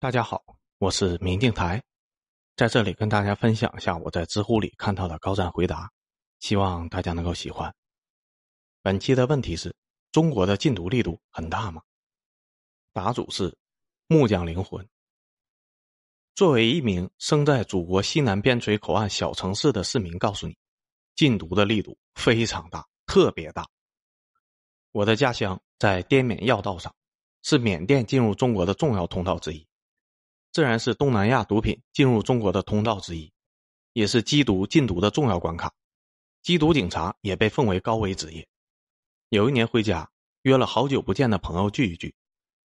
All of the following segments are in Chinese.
大家好，我是明镜台，在这里跟大家分享一下我在知乎里看到的高赞回答，希望大家能够喜欢。本期的问题是：中国的禁毒力度很大吗？答主是木匠灵魂。作为一名生在祖国西南边陲口岸小城市的市民，告诉你，禁毒的力度非常大，特别大。我的家乡在滇缅要道上，是缅甸进入中国的重要通道之一。自然是东南亚毒品进入中国的通道之一，也是缉毒禁毒的重要关卡。缉毒警察也被奉为高危职业。有一年回家，约了好久不见的朋友聚一聚。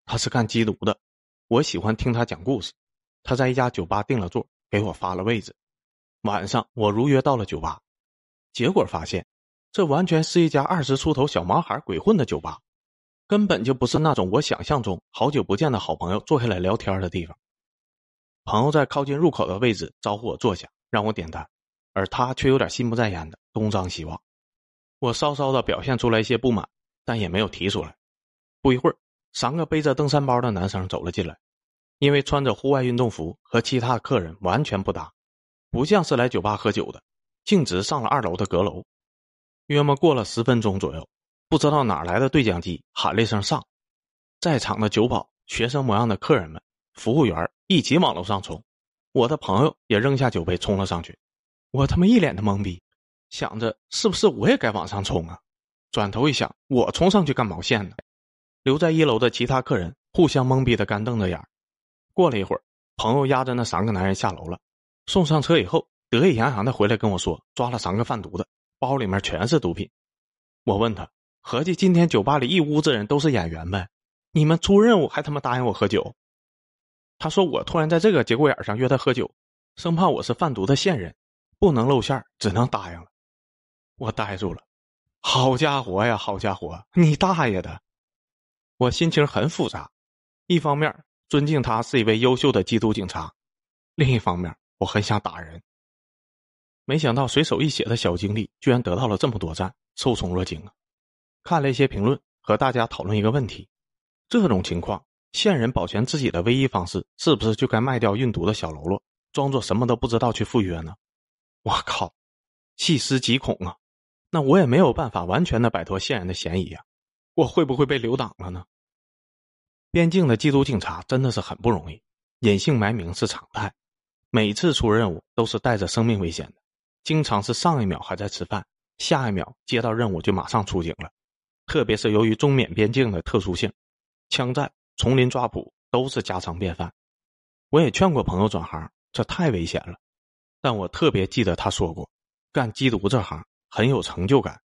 他是干缉毒的，我喜欢听他讲故事。他在一家酒吧订了座，给我发了位置。晚上我如约到了酒吧，结果发现，这完全是一家二十出头小毛孩鬼混的酒吧，根本就不是那种我想象中好久不见的好朋友坐下来聊天的地方。朋友在靠近入口的位置招呼我坐下，让我点单，而他却有点心不在焉的东张西望。我稍稍的表现出来一些不满，但也没有提出来。不一会儿，三个背着登山包的男生走了进来，因为穿着户外运动服和其他客人完全不搭，不像是来酒吧喝酒的，径直上了二楼的阁楼。约莫过了十分钟左右，不知道哪来的对讲机喊了一声“上”，在场的酒保、学生模样的客人们。服务员一起往楼上冲，我的朋友也扔下酒杯冲了上去。我他妈一脸的懵逼，想着是不是我也该往上冲啊？转头一想，我冲上去干毛线呢？留在一楼的其他客人互相懵逼的干瞪着眼。过了一会儿，朋友押着那三个男人下楼了，送上车以后，得意洋洋的回来跟我说，抓了三个贩毒的，包里面全是毒品。我问他，合计今天酒吧里一屋子人都是演员呗？你们出任务还他妈答应我喝酒？他说：“我突然在这个节骨眼上约他喝酒，生怕我是贩毒的线人，不能露馅只能答应了。”我呆住了。好家伙呀，好家伙，你大爷的！我心情很复杂，一方面尊敬他是一位优秀的缉毒警察，另一方面我很想打人。没想到随手一写的小经历，居然得到了这么多赞，受宠若惊啊！看了一些评论，和大家讨论一个问题：这种情况。线人保全自己的唯一方式，是不是就该卖掉运毒的小喽啰，装作什么都不知道去赴约呢？我靠，细思极恐啊！那我也没有办法完全的摆脱线人的嫌疑啊！我会不会被留党了呢？边境的缉毒警察真的是很不容易，隐姓埋名是常态，每次出任务都是带着生命危险的，经常是上一秒还在吃饭，下一秒接到任务就马上出警了。特别是由于中缅边境的特殊性，枪战。丛林抓捕都是家常便饭，我也劝过朋友转行，这太危险了。但我特别记得他说过，干缉毒这行很有成就感，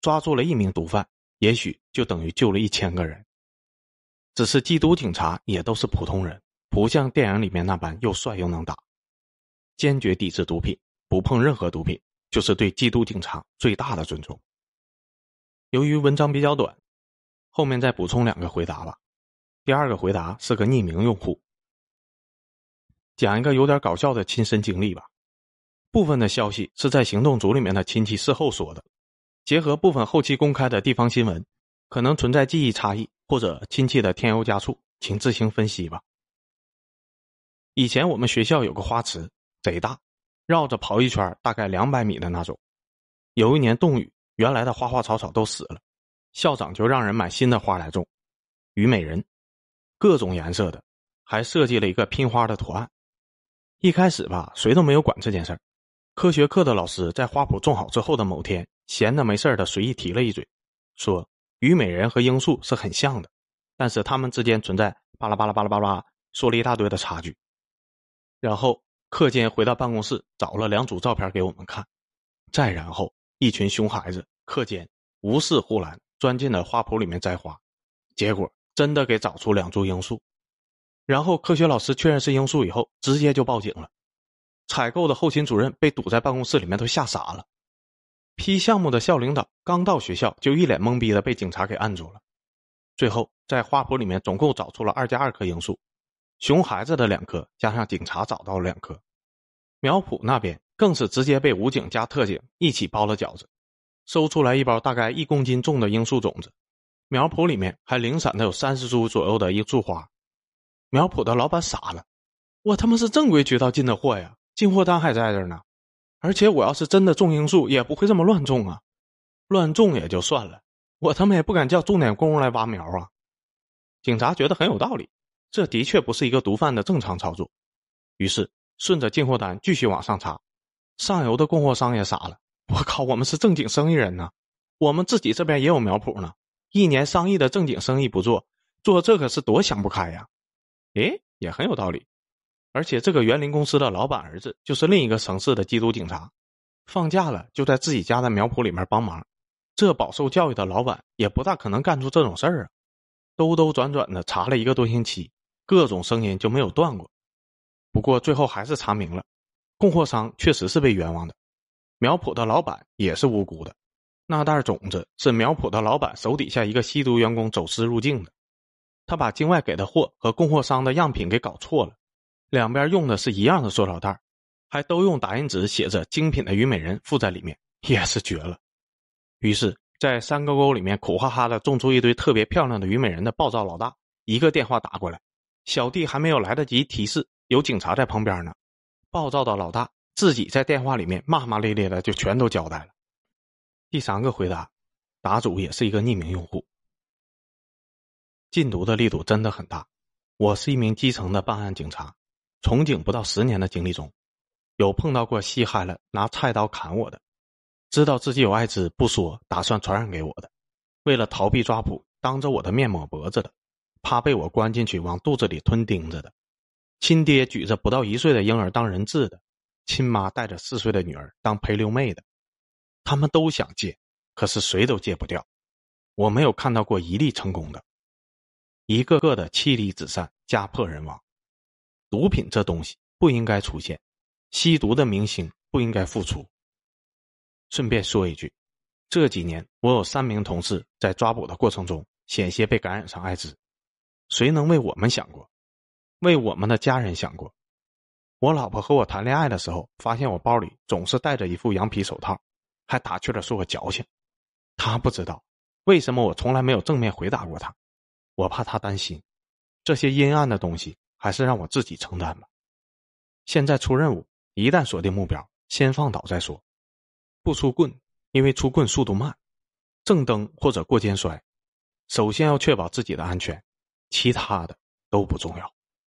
抓住了一名毒贩，也许就等于救了一千个人。只是缉毒警察也都是普通人，不像电影里面那般又帅又能打。坚决抵制毒品，不碰任何毒品，就是对缉毒警察最大的尊重。由于文章比较短，后面再补充两个回答吧。第二个回答是个匿名用户，讲一个有点搞笑的亲身经历吧。部分的消息是在行动组里面的亲戚事后说的，结合部分后期公开的地方新闻，可能存在记忆差异或者亲戚的添油加醋，请自行分析吧。以前我们学校有个花池，贼大，绕着跑一圈大概两百米的那种。有一年冻雨，原来的花花草草都死了，校长就让人买新的花来种，虞美人。各种颜色的，还设计了一个拼花的图案。一开始吧，谁都没有管这件事儿。科学课的老师在花圃种好之后的某天，闲的没事的随意提了一嘴，说虞美人和罂粟是很像的，但是它们之间存在巴拉巴拉巴拉巴拉，说了一大堆的差距。然后课间回到办公室，找了两组照片给我们看。再然后，一群熊孩子课间无视护栏，钻进了花圃里面摘花，结果。真的给找出两株罂粟，然后科学老师确认是罂粟以后，直接就报警了。采购的后勤主任被堵在办公室里面，都吓傻了。批项目的校领导刚到学校，就一脸懵逼的被警察给按住了。最后在花圃里面总共找出了二加二颗罂粟，熊孩子的两颗加上警察找到了两颗，苗圃那边更是直接被武警加特警一起包了饺子，搜出来一包大概一公斤重的罂粟种子。苗圃里面还零散的有三十株左右的罂粟花，苗圃的老板傻了，我他妈是正规渠道进的货呀，进货单还在这呢。而且我要是真的种罂粟，也不会这么乱种啊，乱种也就算了，我他妈也不敢叫重点工人来挖苗啊。警察觉得很有道理，这的确不是一个毒贩的正常操作，于是顺着进货单继续往上查，上游的供货商也傻了，我靠，我们是正经生意人呢，我们自己这边也有苗圃呢，一年上亿的正经生意不做，做这可是多想不开呀。诶，也很有道理。而且这个园林公司的老板儿子就是另一个城市的缉毒警察，放假了就在自己家的苗圃里面帮忙。这饱受教育的老板也不大可能干出这种事儿啊！兜兜转转的查了一个多星期，各种声音就没有断过。不过最后还是查明了，供货商确实是被冤枉的，苗圃的老板也是无辜的。那袋种子是苗圃的老板手底下一个吸毒员工走私入境的，他把境外给的货和供货商的样品给搞错了。两边用的是一样的塑料袋，还都用打印纸写着“精品的虞美人”附在里面，也是绝了。于是，在山沟沟里面苦哈哈的种出一堆特别漂亮的虞美人的暴躁老大，一个电话打过来，小弟还没有来得及提示有警察在旁边呢，暴躁的老大自己在电话里面骂骂咧咧的就全都交代了。第三个回答，答主也是一个匿名用户。禁毒的力度真的很大，我是一名基层的办案警察。从警不到十年的经历中，有碰到过稀罕了拿菜刀砍我的，知道自己有艾滋不说，打算传染给我的，为了逃避抓捕，当着我的面抹脖子的，怕被我关进去往肚子里吞钉子的，亲爹举着不到一岁的婴儿当人质的，亲妈带着四岁的女儿当陪溜妹的，他们都想戒，可是谁都戒不掉。我没有看到过一例成功的，一个个的妻离子散，家破人亡。毒品这东西不应该出现，吸毒的明星不应该复出。顺便说一句，这几年我有三名同事在抓捕的过程中险些被感染上艾滋，谁能为我们想过？为我们的家人想过？我老婆和我谈恋爱的时候，发现我包里总是带着一副羊皮手套，还打趣的说我矫情。他不知道为什么我从来没有正面回答过他，我怕他担心这些阴暗的东西。还是让我自己承担吧。现在出任务，一旦锁定目标，先放倒再说。不出棍，因为出棍速度慢。正蹬或者过肩摔，首先要确保自己的安全，其他的都不重要。